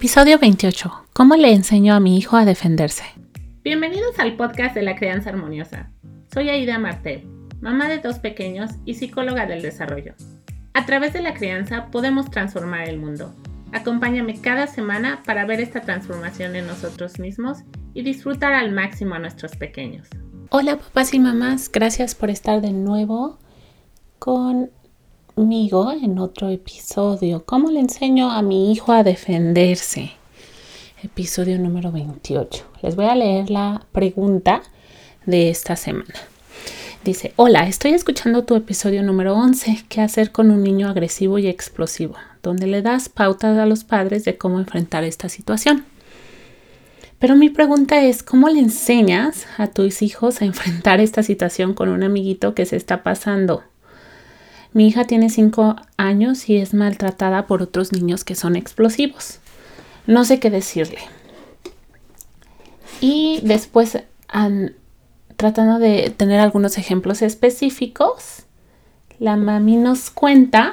Episodio 28. ¿Cómo le enseño a mi hijo a defenderse? Bienvenidos al podcast de la crianza armoniosa. Soy Aida Martel, mamá de dos pequeños y psicóloga del desarrollo. A través de la crianza podemos transformar el mundo. Acompáñame cada semana para ver esta transformación en nosotros mismos y disfrutar al máximo a nuestros pequeños. Hola papás y mamás, gracias por estar de nuevo en otro episodio. ¿Cómo le enseño a mi hijo a defenderse? Episodio número 28. Les voy a leer la pregunta de esta semana. Dice, hola, estoy escuchando tu episodio número 11, ¿qué hacer con un niño agresivo y explosivo? Donde le das pautas a los padres de cómo enfrentar esta situación. Pero mi pregunta es, ¿cómo le enseñas a tus hijos a enfrentar esta situación con un amiguito que se está pasando? Mi hija tiene 5 años y es maltratada por otros niños que son explosivos. No sé qué decirle. Y después tratando de tener algunos ejemplos específicos, la mami nos cuenta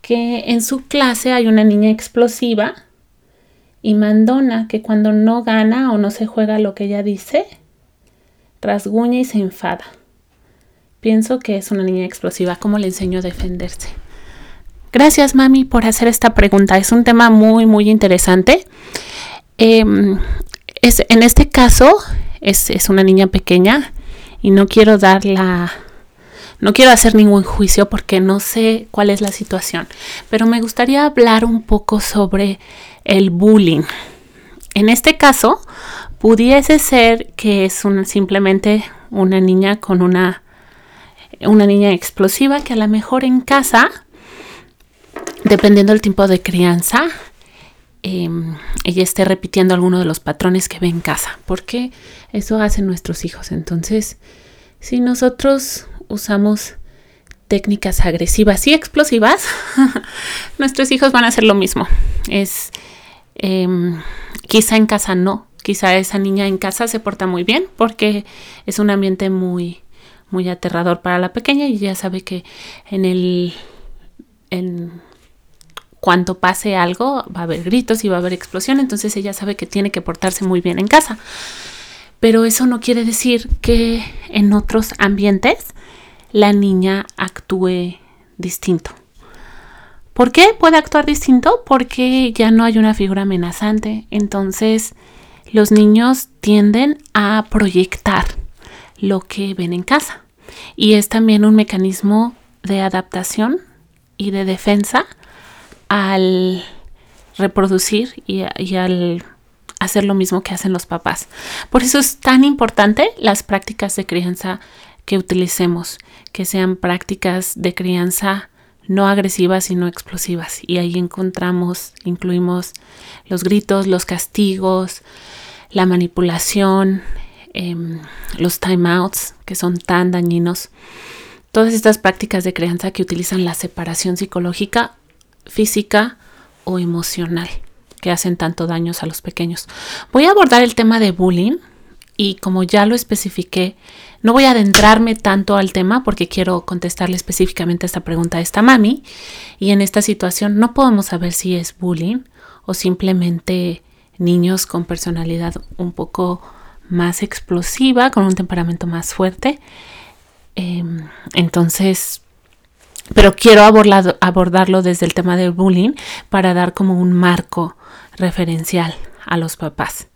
que en su clase hay una niña explosiva y mandona que cuando no gana o no se juega lo que ella dice, rasguña y se enfada. Pienso que es una niña explosiva. ¿Cómo le enseño a defenderse? Gracias, mami, por hacer esta pregunta. Es un tema muy, muy interesante. Em, es, en este caso, es, una niña pequeña y no quiero dar la... No quiero hacer ningún juicio porque no sé cuál es la situación, pero me gustaría hablar un poco sobre el bullying. En este caso, pudiese ser que es simplemente una niña con una, una niña explosiva que a lo mejor en casa, dependiendo del tiempo de crianza, Em, ella esté repitiendo alguno de los patrones que ve en casa, porque eso hacen nuestros hijos. Entonces, si nosotros usamos técnicas agresivas y explosivas, nuestros hijos van a hacer lo mismo. Es em, quizá en casa no, quizá esa niña en casa se porta muy bien porque es un ambiente muy muy aterrador para la pequeña y ya sabe que en el en cuando pase algo va a haber gritos y va a haber explosión, entonces ella sabe que tiene que portarse muy bien en casa. Pero eso no quiere decir que en otros ambientes la niña actúe distinto. ¿Por qué puede actuar distinto? Porque ya no hay una figura amenazante. Entonces los niños tienden a proyectar lo que ven en casa. Y es también un mecanismo de adaptación y de defensa al reproducir y, al hacer lo mismo que hacen los papás. Por eso es tan importante las prácticas de crianza que utilicemos, que sean prácticas de crianza no agresivas sino explosivas. Y ahí encontramos, incluimos los gritos, los castigos, la manipulación, em, los timeouts, que son tan dañinos. Todas estas prácticas de crianza que utilizan la separación psicológica física o emocional que hacen tanto daños a los pequeños. Voy a abordar el tema de bullying y como ya lo especifiqué, no voy a adentrarme tanto al tema porque quiero contestarle específicamente esta pregunta a esta mami y en esta situación no podemos saber si es bullying o simplemente niños con personalidad un poco más explosiva, con un temperamento más fuerte. Em, entonces, pero quiero abordarlo desde el tema del bullying para dar como un marco referencial a los papás.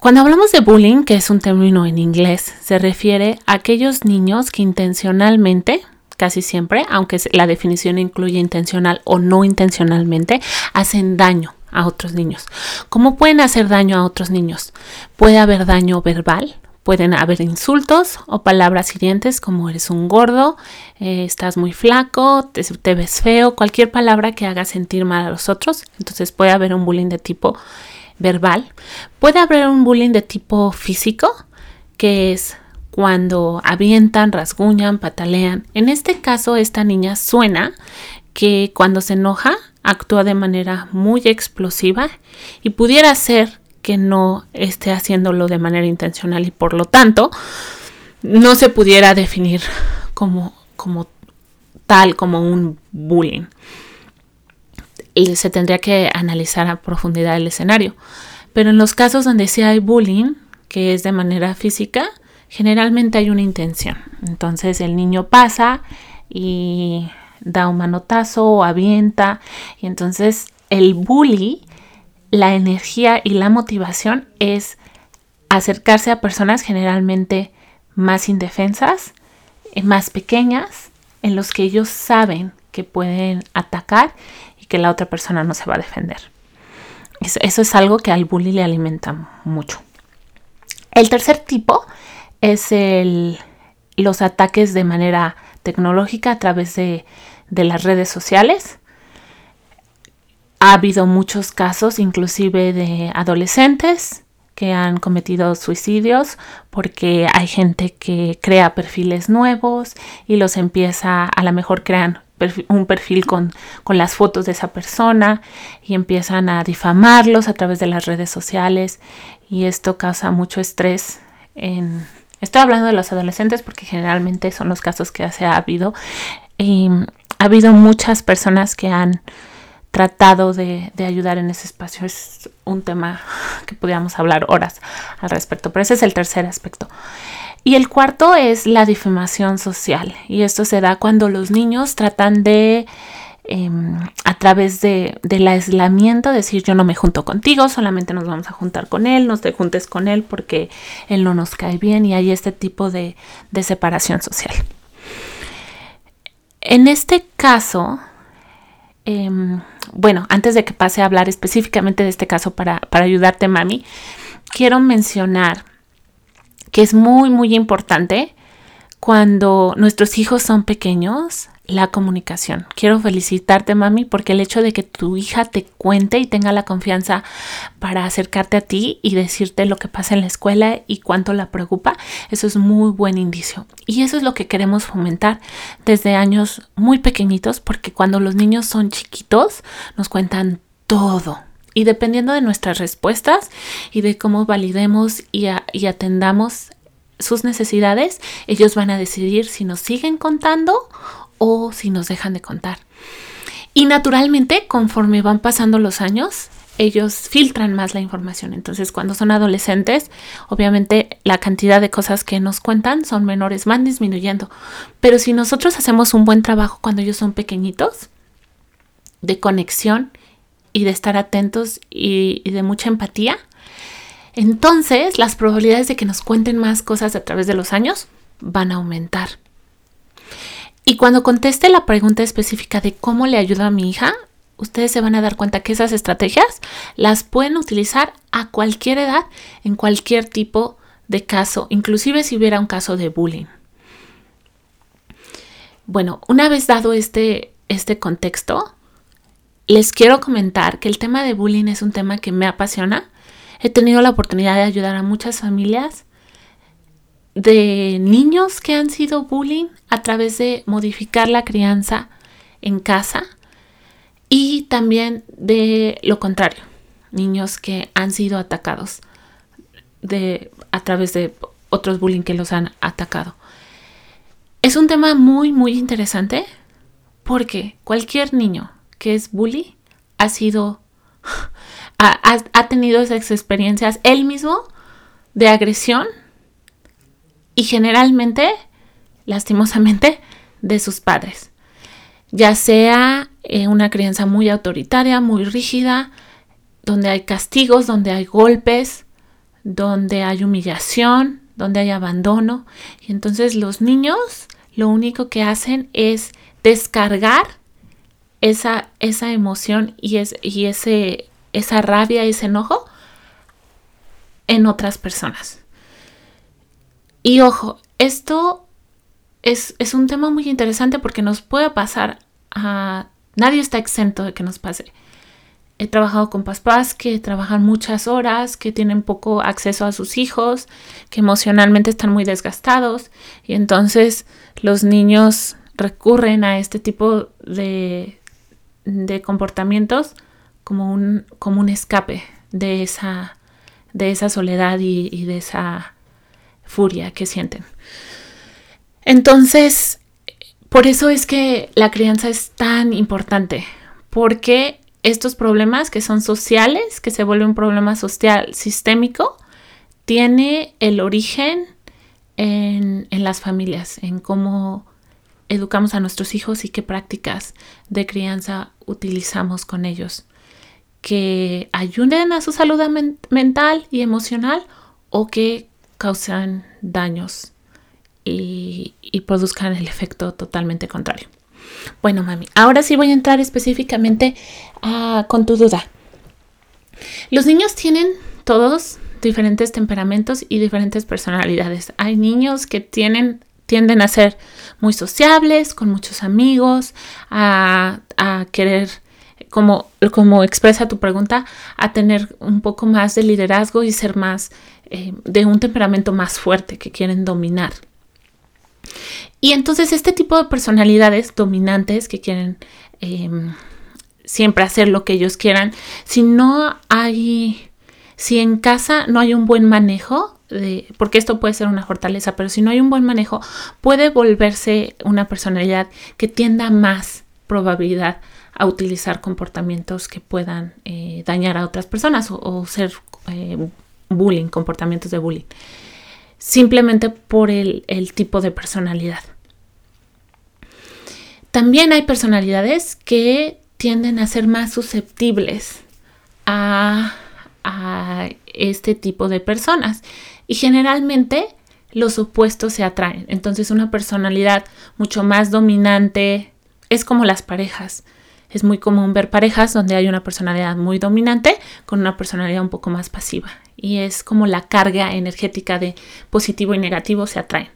Cuando hablamos de bullying, que es un término en inglés, se refiere a aquellos niños que intencionalmente, casi siempre, aunque la definición incluye intencional o no intencionalmente, hacen daño a otros niños. ¿Cómo pueden hacer daño a otros niños? Puede haber daño verbal, Pueden haber insultos o palabras hirientes como eres un gordo, eh, estás muy flaco, te, ves feo, cualquier palabra que haga sentir mal a los otros. Entonces puede haber un bullying de tipo verbal. Puede haber un bullying de tipo físico, que es cuando avientan, rasguñan, patalean. En este caso, esta niña suena que cuando se enoja actúa de manera muy explosiva y pudiera ser que no esté haciéndolo de manera intencional y por lo tanto no se pudiera definir como, como tal, como un bullying. se tendría que analizar a profundidad el escenario. Pero en los casos donde sí hay bullying, que es de manera física, generalmente hay una intención. Entonces el niño pasa y da un manotazo o avienta. Y entonces el bully, la energía y la motivación es acercarse a personas generalmente más indefensas, eh, más pequeñas, en los que ellos saben que pueden atacar y que la otra persona no se va a defender. Eso, es algo que al bully le alimenta mucho. El tercer tipo es el, los ataques de manera tecnológica a través de, de las redes sociales. Ha habido muchos casos, inclusive de adolescentes, que han cometido suicidios porque hay gente que crea perfiles nuevos y los empieza, a lo mejor crean un perfil con, con, las fotos de esa persona y empiezan a difamarlos a través de las redes sociales y esto causa mucho estrés en... Estoy hablando de los adolescentes porque generalmente son los casos que se ha habido. Y ha habido muchas personas que han tratado de, ayudar en ese espacio. Es un tema que podríamos hablar horas al respecto, pero ese es el tercer aspecto. Y el cuarto es la difamación social. Y esto se da cuando los niños tratan de, em, a través de, del aislamiento, decir yo no me junto contigo, solamente nos vamos a juntar con él, no te juntes con él porque él no nos cae bien y hay este tipo de, de separación social. En este caso, Em, bueno, antes de que pase a hablar específicamente de este caso para, para ayudarte, mami, quiero mencionar que es muy, muy importante cuando nuestros hijos son pequeños la comunicación. Quiero felicitarte, mami, porque el hecho de que tu hija te cuente y tenga la confianza para acercarte a ti y decirte lo que pasa en la escuela y cuánto la preocupa, eso es muy buen indicio. Y eso es lo que queremos fomentar desde años muy pequeñitos, porque cuando los niños son chiquitos nos cuentan todo. Y dependiendo de nuestras respuestas y de cómo validemos y, y atendamos sus necesidades, ellos van a decidir si nos siguen contando o si nos dejan de contar. Y naturalmente, conforme van pasando los años, ellos filtran más la información. Entonces, cuando son adolescentes, obviamente la cantidad de cosas que nos cuentan son menores, van disminuyendo. Pero si nosotros hacemos un buen trabajo cuando ellos son pequeñitos, de conexión y de estar atentos y, de mucha empatía, entonces las probabilidades de que nos cuenten más cosas a través de los años van a aumentar. Y cuando conteste la pregunta específica de cómo le ayuda a mi hija, ustedes se van a dar cuenta que esas estrategias las pueden utilizar a cualquier edad, en cualquier tipo de caso, inclusive si hubiera un caso de bullying. Bueno, una vez dado este, este contexto, les quiero comentar que el tema de bullying es un tema que me apasiona. He tenido la oportunidad de ayudar a muchas familias de niños que han sido bullying a través de modificar la crianza en casa y también de lo contrario, niños que han sido atacados de, a través de otros bullying que los han atacado. Es un tema muy, muy interesante porque cualquier niño que es bully ha sido, ha, ha tenido esas experiencias él mismo de agresión y generalmente, lastimosamente, de sus padres. Ya sea eh, una crianza muy autoritaria, muy rígida, donde hay castigos, donde hay golpes, donde hay humillación, donde hay abandono. Y entonces los niños lo único que hacen es descargar esa, esa emoción y, es, y ese, esa rabia, ese enojo en otras personas. Y ojo, esto es, un tema muy interesante porque nos puede pasar a... Nadie está exento de que nos pase. He trabajado con papás que trabajan muchas horas, que tienen poco acceso a sus hijos, que emocionalmente están muy desgastados y entonces los niños recurren a este tipo de, comportamientos como un, como un escape de esa soledad y de esa furia que sienten. Entonces, por eso es que la crianza es tan importante, porque estos problemas que son sociales, que se vuelve un problema social sistémico, tiene el origen en, en las familias, en cómo educamos a nuestros hijos y qué prácticas de crianza utilizamos con ellos que ayuden a su salud mental y emocional o que causan daños y, produzcan el efecto totalmente contrario. Bueno, mami, ahora sí voy a entrar específicamente ah, con tu duda. Los niños tienen todos diferentes temperamentos y diferentes personalidades. Hay niños que tienen, tienden a ser muy sociables, con muchos amigos, a, a querer como, como expresa tu pregunta, a tener un poco más de liderazgo y ser más eh, de un temperamento más fuerte que quieren dominar. Y entonces este tipo de personalidades dominantes que quieren em, siempre hacer lo que ellos quieran, si no hay, si en casa no hay un buen manejo, de, porque esto puede ser una fortaleza, pero si no hay un buen manejo, puede volverse una personalidad que tienda más probabilidad a utilizar comportamientos que puedan eh, dañar a otras personas o, ser eh, bullying, comportamientos de bullying, simplemente por el, tipo de personalidad. También hay personalidades que tienden a ser más susceptibles a, a este tipo de personas y generalmente los opuestos se atraen. Entonces una personalidad mucho más dominante es como las parejas es muy común ver parejas donde hay una personalidad muy dominante con una personalidad un poco más pasiva. Y es como la carga energética de positivo y negativo se atraen.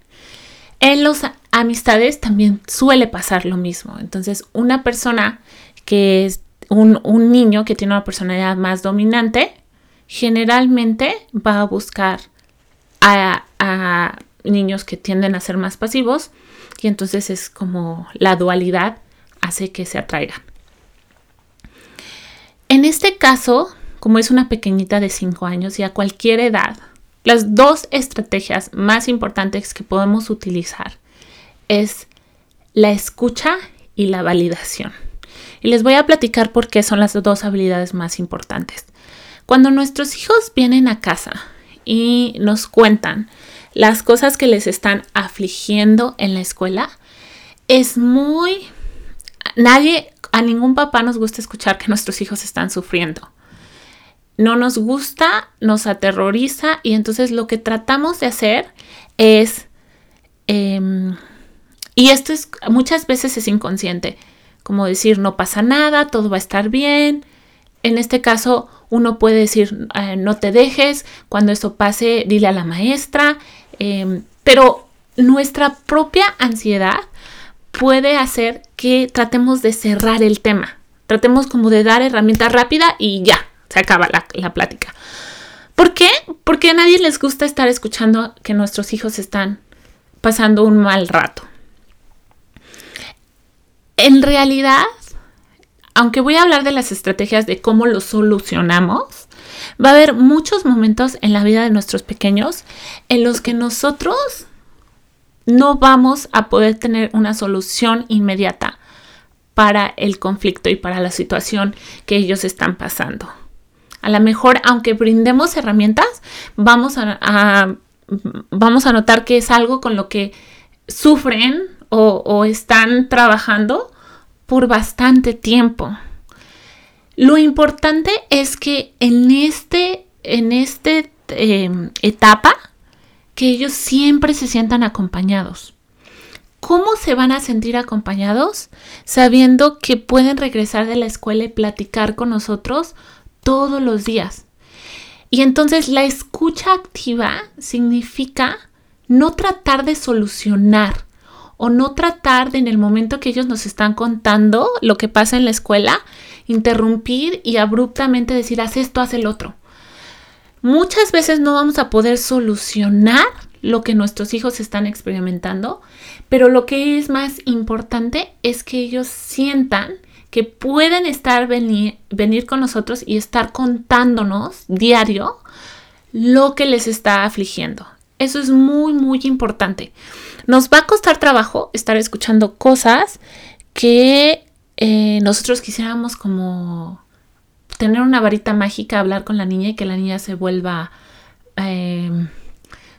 En las amistades también suele pasar lo mismo. Entonces, una persona que es un, niño que tiene una personalidad más dominante, generalmente va a buscar a, a niños que tienden a ser más pasivos y entonces es como la dualidad hace que se atraigan. En este caso, como es una pequeñita de 5 años y a cualquier edad, las dos estrategias más importantes que podemos utilizar es la escucha y la validación. Y les voy a platicar por qué son las dos habilidades más importantes. Cuando nuestros hijos vienen a casa y nos cuentan las cosas que les están afligiendo en la escuela, es muy... Nadie a ningún papá nos gusta escuchar que nuestros hijos están sufriendo. No nos gusta, nos aterroriza y entonces lo que tratamos de hacer es, em, y esto es muchas veces es inconsciente, como decir no pasa nada, todo va a estar bien. En este caso uno puede decir eh, no te dejes, cuando esto pase dile a la maestra, em, pero nuestra propia ansiedad puede hacer que tratemos de cerrar el tema. Tratemos como de dar herramienta rápida y ya, se acaba la, plática. ¿Por qué? Porque a nadie les gusta estar escuchando que nuestros hijos están pasando un mal rato. En realidad, aunque voy a hablar de las estrategias de cómo lo solucionamos, va a haber muchos momentos en la vida de nuestros pequeños en los que nosotros no vamos a poder tener una solución inmediata para el conflicto y para la situación que ellos están pasando. A lo mejor, aunque brindemos herramientas, vamos a, notar que es algo con lo que sufren o, o están trabajando por bastante tiempo. Lo importante es que en este, en este em, etapa que ellos siempre se sientan acompañados. ¿Cómo se van a sentir acompañados? Sabiendo que pueden regresar de la escuela y platicar con nosotros todos los días. Y entonces la escucha activa significa no tratar de solucionar o no tratar de en el momento que ellos nos están contando lo que pasa en la escuela, interrumpir y abruptamente decir, haz esto, haz el otro. Muchas veces no vamos a poder solucionar lo que nuestros hijos están experimentando, pero lo que es más importante es que ellos sientan que pueden estar venir, venir con nosotros y estar contándonos diario lo que les está afligiendo. Eso es muy, muy importante. Nos va a costar trabajo estar escuchando cosas que eh, nosotros quisiéramos como tener una varita mágica, hablar con la niña y que la niña se vuelva eh,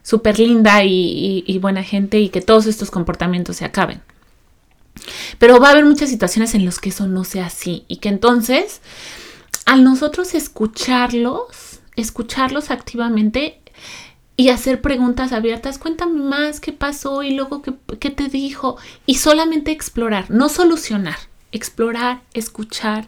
súper linda y, buena gente y que todos estos comportamientos se acaben. Pero va a haber muchas situaciones en las que eso no sea así y que entonces al nosotros escucharlos, escucharlos activamente y hacer preguntas abiertas, cuéntame más qué pasó y luego qué, qué te dijo y solamente explorar, no solucionar, explorar, escuchar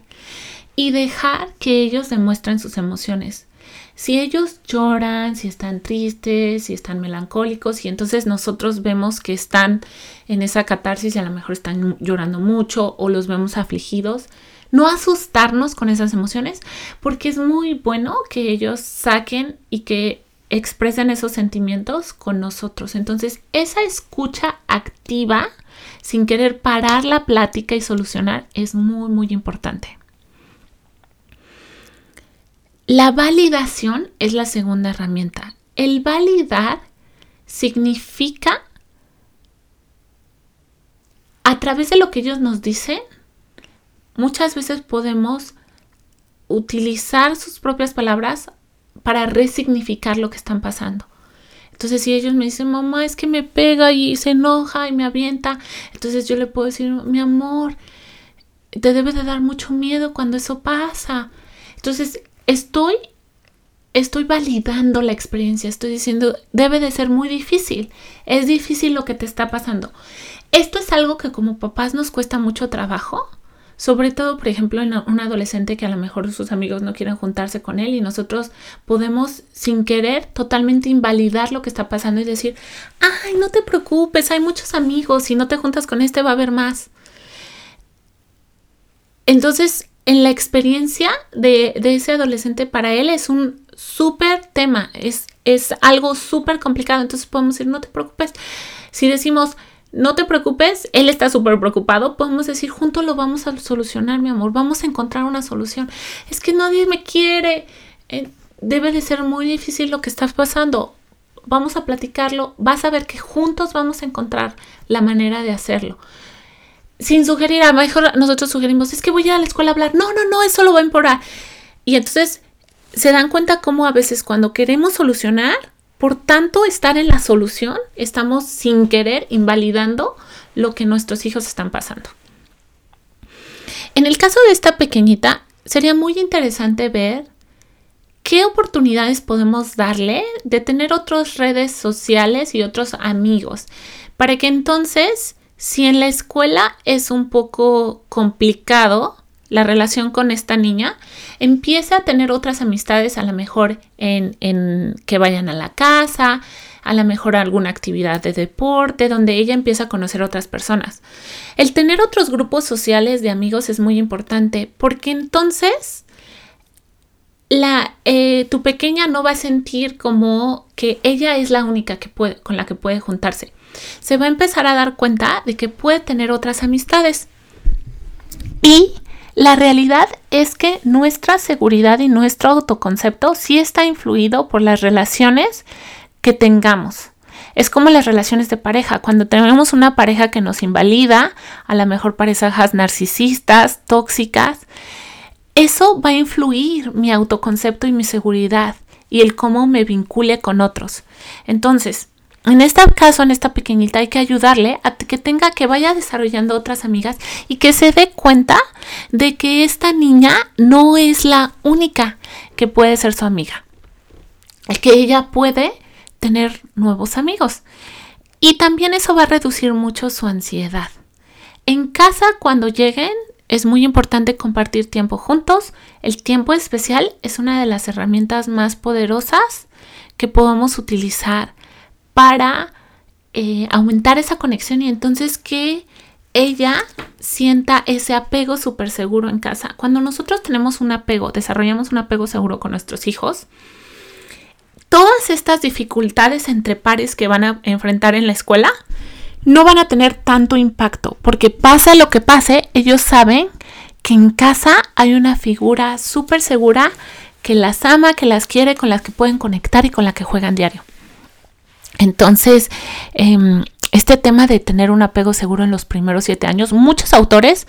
y dejar que ellos demuestren sus emociones. Si ellos lloran, si están tristes, si están melancólicos y entonces nosotros vemos que están en esa catarsis y a lo mejor están llorando mucho o los vemos afligidos, no asustarnos con esas emociones porque es muy bueno que ellos saquen y que expresen esos sentimientos con nosotros. Entonces, esa escucha activa, sin querer parar la plática y solucionar, es muy, muy importante. La validación es la segunda herramienta. El validar significa a través de lo que ellos nos dicen, muchas veces podemos utilizar sus propias palabras para resignificar lo que están pasando. Entonces, si ellos me dicen, mamá, es que me pega y se enoja y me avienta, entonces yo le puedo decir, mi amor, te debe de dar mucho miedo cuando eso pasa. Entonces, estoy, estoy validando la experiencia, estoy diciendo, debe de ser muy difícil, es difícil lo que te está pasando. Esto es algo que como papás nos cuesta mucho trabajo, sobre todo, por ejemplo, en un adolescente que a lo mejor sus amigos no quieren juntarse con él y nosotros podemos sin querer totalmente invalidar lo que está pasando y decir, ay, no te preocupes, hay muchos amigos, si no te juntas con este va a haber más. Entonces, en la experiencia de, ese adolescente, para él es un súper tema, es, es algo súper complicado. Entonces podemos decir, no te preocupes. Si decimos, no te preocupes, él está súper preocupado, podemos decir, juntos lo vamos a solucionar, mi amor, vamos a encontrar una solución. Es que nadie me quiere. Eh, debe de ser muy difícil lo que está pasando. Vamos a platicarlo, vas a ver que juntos vamos a encontrar la manera de hacerlo sin sugerir, a lo mejor nosotros sugerimos, es que voy a, a la escuela a hablar. No, no, no, eso lo va a empeorar. Y entonces se dan cuenta cómo a veces cuando queremos solucionar, por tanto estar en la solución, estamos sin querer invalidando lo que nuestros hijos están pasando. En el caso de esta pequeñita, sería muy interesante ver qué oportunidades podemos darle de tener otras redes sociales y otros amigos, para que entonces si en la escuela es un poco complicado la relación con esta niña, empieza a tener otras amistades, a lo mejor en, en que vayan a la casa, a lo mejor alguna actividad de deporte, donde ella empieza a conocer otras personas. El tener otros grupos sociales de amigos es muy importante porque entonces la, eh, tu pequeña no va a sentir como que ella es la única que puede, con la que puede juntarse se va a empezar a dar cuenta de que puede tener otras amistades. Y la realidad es que nuestra seguridad y nuestro autoconcepto sí está influido por las relaciones que tengamos. Es como las relaciones de pareja. Cuando tenemos una pareja que nos invalida, a lo mejor parejas narcisistas, tóxicas, eso va a influir mi autoconcepto y mi seguridad y el cómo me vincule con otros. Entonces, en este caso, en esta pequeñita, hay que ayudarle a que tenga, que vaya desarrollando otras amigas y que se dé cuenta de que esta niña no es la única que puede ser su amiga. Que ella puede tener nuevos amigos. Y también eso va a reducir mucho su ansiedad. En casa, cuando lleguen, es muy importante compartir tiempo juntos. El tiempo especial es una de las herramientas más poderosas que podemos utilizar para eh, aumentar esa conexión y entonces que ella sienta ese apego súper seguro en casa. Cuando nosotros tenemos un apego, desarrollamos un apego seguro con nuestros hijos, todas estas dificultades entre pares que van a enfrentar en la escuela no van a tener tanto impacto, porque pasa lo que pase, ellos saben que en casa hay una figura súper segura que las ama, que las quiere, con las que pueden conectar y con la que juegan diario. Entonces, em, este tema de tener un apego seguro en los primeros siete años, muchos autores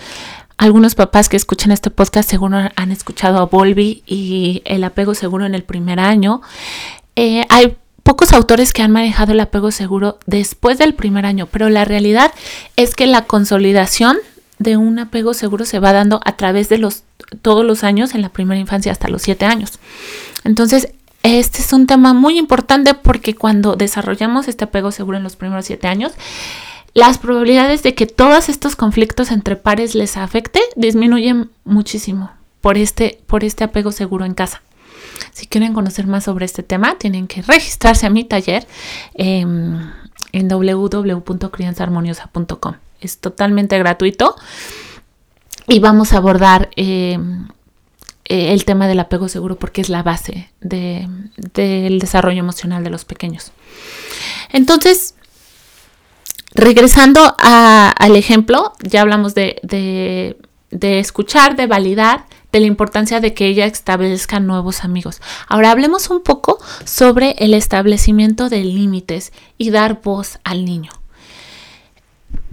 algunos papás que escuchan este podcast seguro han escuchado a Volvi y el apego seguro en el primer año. Eh, hay pocos autores que han manejado el apego seguro después del primer año, pero la realidad es que la consolidación de un apego seguro se va dando a través de los todos los años en la primera infancia hasta los siete años. Entonces, este es un tema muy importante porque cuando desarrollamos este apego seguro en los primeros siete años, las probabilidades de que todos estos conflictos entre pares les afecte disminuyen muchísimo por este, por este apego seguro en casa. Si quieren conocer más sobre este tema, tienen que registrarse a mi taller en www.crianzaharmoniosa.com. Es totalmente gratuito y vamos a abordar em, eh, el tema del apego seguro porque es la base del desarrollo emocional de los pequeños. Entonces, regresando al ejemplo, ya hablamos de, de escuchar, de validar, de la importancia de que ella establezca nuevos amigos. Ahora hablemos un poco sobre el establecimiento de límites y dar voz al niño.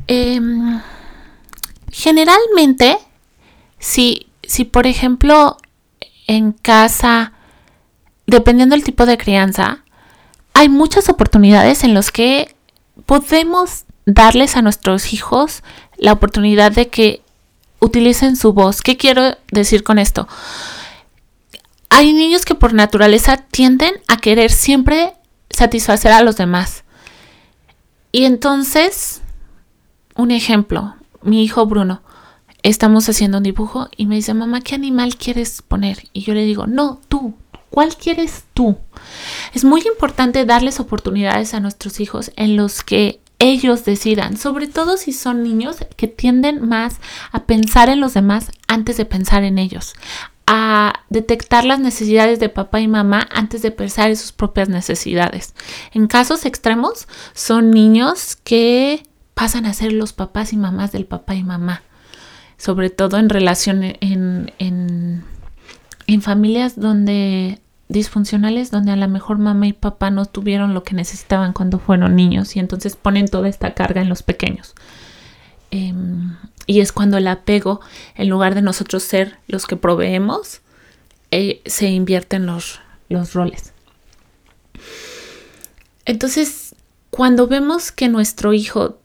Em, generalmente, si, si por ejemplo en casa, dependiendo del tipo de crianza, hay muchas oportunidades en las que podemos darles a nuestros hijos la oportunidad de que utilicen su voz. ¿Qué quiero decir con esto? Hay niños que por naturaleza tienden a querer siempre satisfacer a los demás. Y entonces, un ejemplo, mi hijo Bruno, estamos haciendo un dibujo y me dice, mamá, ¿qué animal quieres poner? Y yo le digo, no, tú, ¿cuál quieres tú? Es muy importante darles oportunidades a nuestros hijos en los que ellos decidan, sobre todo si son niños que tienden más a pensar en los demás antes de pensar en ellos, a detectar las necesidades de papá y mamá antes de pensar en sus propias necesidades. En casos extremos son niños que pasan a ser los papás y mamás del papá y mamá, sobre todo en relación en, en, en familias donde disfuncionales donde a lo mejor mamá y papá no tuvieron lo que necesitaban cuando fueron niños y entonces ponen toda esta carga en los pequeños. Em, y es cuando el apego, en lugar de nosotros ser los que proveemos, eh, se invierten los, los roles. Entonces, cuando vemos que nuestro hijo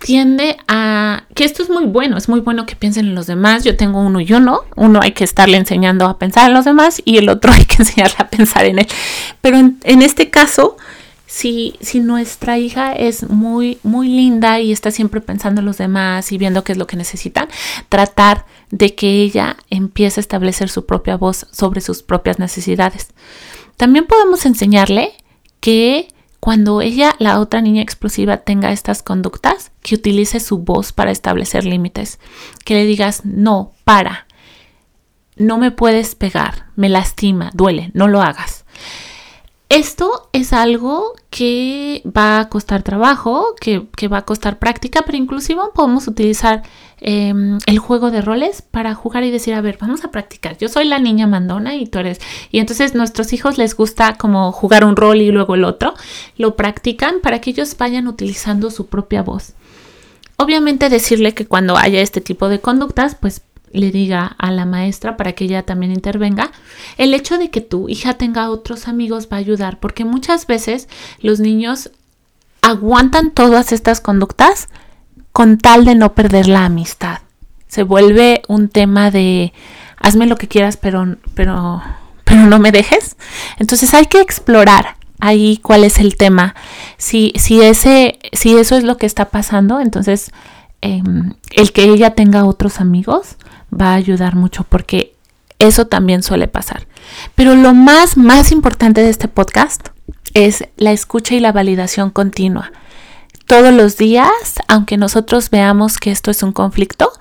tiende a que esto es muy bueno, es muy bueno que piensen en los demás. Yo tengo uno y uno, uno hay que estarle enseñando a pensar en los demás y el otro hay que enseñarle a pensar en él. Pero en, este caso, si, si nuestra hija es muy, muy linda y está siempre pensando en los demás y viendo qué es lo que necesitan, tratar de que ella empiece a establecer su propia voz sobre sus propias necesidades. También podemos enseñarle que cuando ella, la otra niña explosiva, tenga estas conductas, que utilice su voz para establecer límites. Que le digas, no, para, no me puedes pegar, me lastima, duele, no lo hagas. Esto es algo que va a costar trabajo, que, va a costar práctica, pero inclusive podemos utilizar em, el juego de roles para jugar y decir, a ver, vamos a practicar. Yo soy la niña mandona y tú eres... Y entonces nuestros hijos les gusta como jugar un rol y luego el otro. Lo practican para que ellos vayan utilizando su propia voz. Obviamente decirle que cuando haya este tipo de conductas, pues le diga a la maestra para que ella también intervenga, el hecho de que tu hija tenga otros amigos va a ayudar, porque muchas veces los niños aguantan todas estas conductas con tal de no perder la amistad. Se vuelve un tema de hazme lo que quieras, pero, pero, pero no me dejes. Entonces hay que explorar ahí cuál es el tema. Si, si, ese, si eso es lo que está pasando, entonces em, el que ella tenga otros amigos va a ayudar mucho porque eso también suele pasar. Pero lo más, más importante de este podcast es la escucha y la validación continua. Todos los días, aunque nosotros veamos que esto es un conflicto,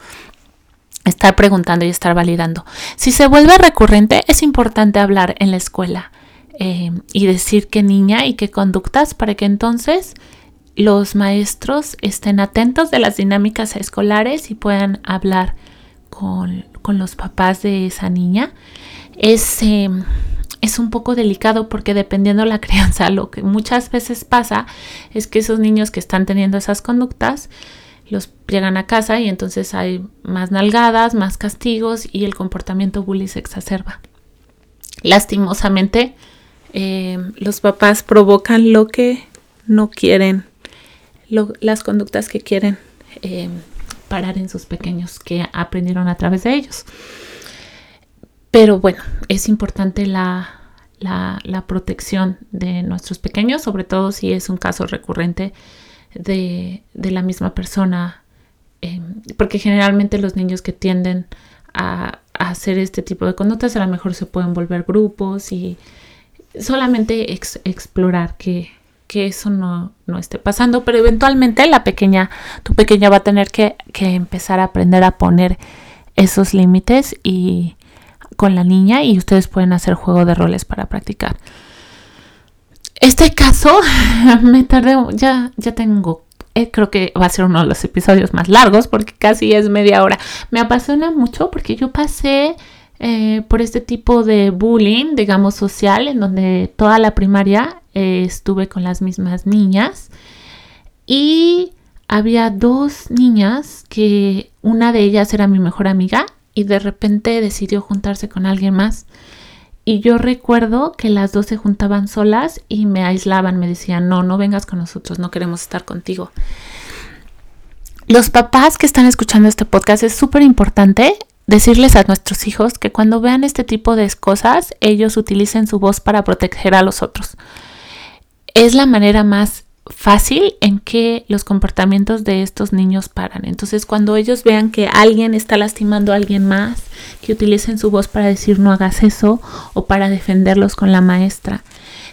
estar preguntando y estar validando. Si se vuelve recurrente, es importante hablar en la escuela eh, y decir qué niña y qué conductas para que entonces los maestros estén atentos de las dinámicas escolares y puedan hablar con, los papás de esa niña es, em, es un poco delicado porque dependiendo la crianza, lo que muchas veces pasa es que esos niños que están teniendo esas conductas, los llegan a casa y entonces hay más nalgadas, más castigos y el comportamiento bully se exacerba. Lastimosamente, eh, los papás provocan lo que no quieren, las conductas que quieren eh, parar en sus pequeños que aprendieron a través de ellos. Pero bueno, es importante la, protección de nuestros pequeños, sobre todo si es un caso recurrente de, la misma persona, eh, porque generalmente los niños que tienden a, hacer este tipo de conductas a lo mejor se pueden volver grupos y solamente explorar que, eso no, esté pasando, pero eventualmente la pequeña, tu pequeña va a tener que, que empezar a aprender a poner esos límites y con la niña y ustedes pueden hacer juego de roles para practicar. Este caso me tardé, ya, ya tengo eh, creo que va a ser uno de los episodios más largos porque casi es media hora. Me apasiona mucho porque yo pasé eh, por este tipo de bullying, digamos, social, en donde toda la primaria eh, estuve con las mismas niñas y había dos niñas que una de ellas era mi mejor amiga y de repente decidió juntarse con alguien más. Y yo recuerdo que las dos se juntaban solas y me aislaban, me decían, no, no vengas con nosotros, no queremos estar contigo. Los papás que están escuchando este podcast es súper importante decirles a nuestros hijos que cuando vean este tipo de cosas, ellos utilicen su voz para proteger a los otros. Es la manera más fácil en que los comportamientos de estos niños paran. Entonces, cuando ellos vean que alguien está lastimando a alguien más, que utilicen su voz para decir no hagas eso o para defenderlos con la maestra.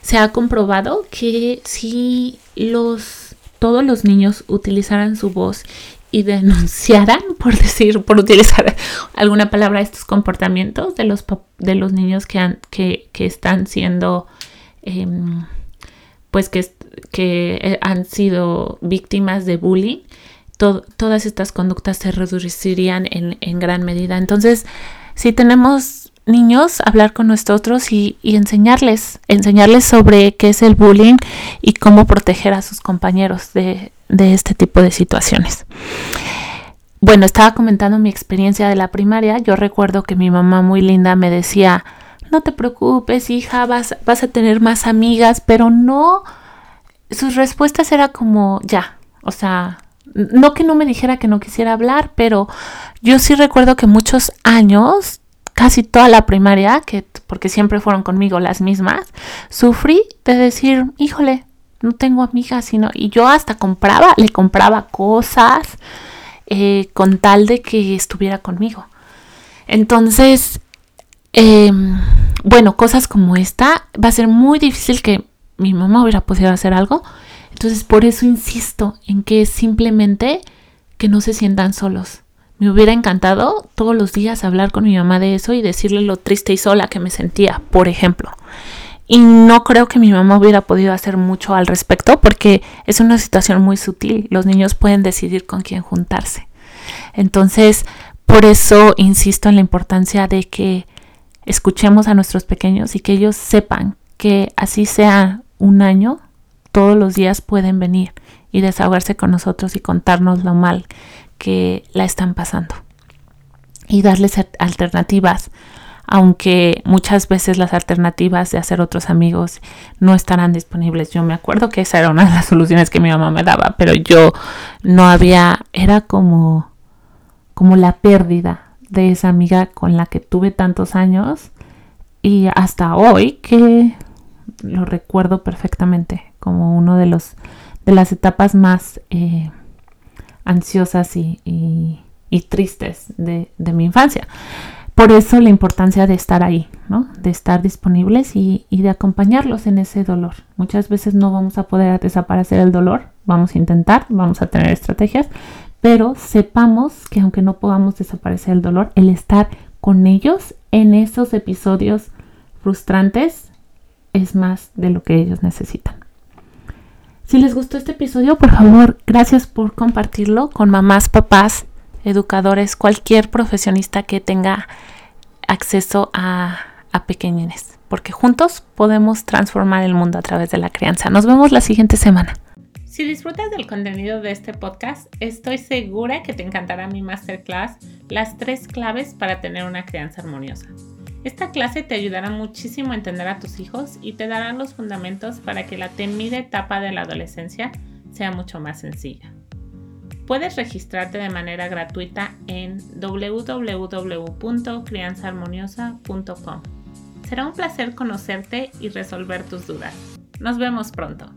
Se ha comprobado que si los todos los niños utilizaran su voz y denunciaran, por decir, por utilizar alguna palabra, estos comportamientos de los, de los niños que, están siendo, em, pues que, que eh, han sido víctimas de bullying, todas estas conductas se reducirían en, en, gran medida. Entonces, si tenemos niños, hablar con nosotros y, y, enseñarles, enseñarles sobre qué es el bullying y cómo proteger a sus compañeros de, de este tipo de situaciones. Bueno, estaba comentando mi experiencia de la primaria. Yo recuerdo que mi mamá muy linda me decía, no te preocupes, hija, vas, vas a tener más amigas, pero no sus respuestas era como ya, o sea, no que no me dijera que no quisiera hablar, pero yo sí recuerdo que muchos años, casi toda la primaria, que porque siempre fueron conmigo las mismas, sufrí de decir, híjole, no tengo amigas, sino y yo hasta compraba, le compraba cosas eh, con tal de que estuviera conmigo. Entonces, em, bueno, cosas como esta va a ser muy difícil que mi mamá hubiera podido hacer algo. Entonces por eso insisto en que simplemente que no se sientan solos. Me hubiera encantado todos los días hablar con mi mamá de eso y decirle lo triste y sola que me sentía, por ejemplo. Y no creo que mi mamá hubiera podido hacer mucho al respecto porque es una situación muy sutil. Los niños pueden decidir con quién juntarse. Entonces, por eso insisto en la importancia de que escuchemos a nuestros pequeños y que ellos sepan que así sea un año, todos los días pueden venir y desahogarse con nosotros y contarnos lo mal que la están pasando. Y darles alternativas, aunque muchas veces las alternativas de hacer otros amigos no estarán disponibles. Yo me acuerdo que esa era una de las soluciones que mi mamá me daba, pero yo no había, era como, como la pérdida de esa amiga con la que tuve tantos años y hasta hoy que lo recuerdo perfectamente como uno de los de las etapas más eh, ansiosas y, tristes de, mi infancia. Por eso la importancia de estar ahí, ¿no? De estar disponibles y, y de acompañarlos en ese dolor. Muchas veces no vamos a poder desaparecer el dolor, vamos a intentar, vamos a tener estrategias, pero sepamos que aunque no podamos desaparecer el dolor, el estar con ellos en esos episodios frustrantes es más de lo que ellos necesitan. Si les gustó este episodio, por favor, gracias por compartirlo con mamás, papás, educadores, cualquier profesionista que tenga acceso a, a pequeñines, porque juntos podemos transformar el mundo a través de la crianza. Nos vemos la siguiente semana. Si disfrutas del contenido de este podcast, estoy segura que te encantará mi masterclass Las tres claves para tener una crianza armoniosa. Esta clase te ayudará muchísimo a entender a tus hijos y te dará los fundamentos para que la temida etapa de la adolescencia sea mucho más sencilla. Puedes registrarte de manera gratuita en www.crianzaarmoniosa.com. Será un placer conocerte y resolver tus dudas. Nos vemos pronto.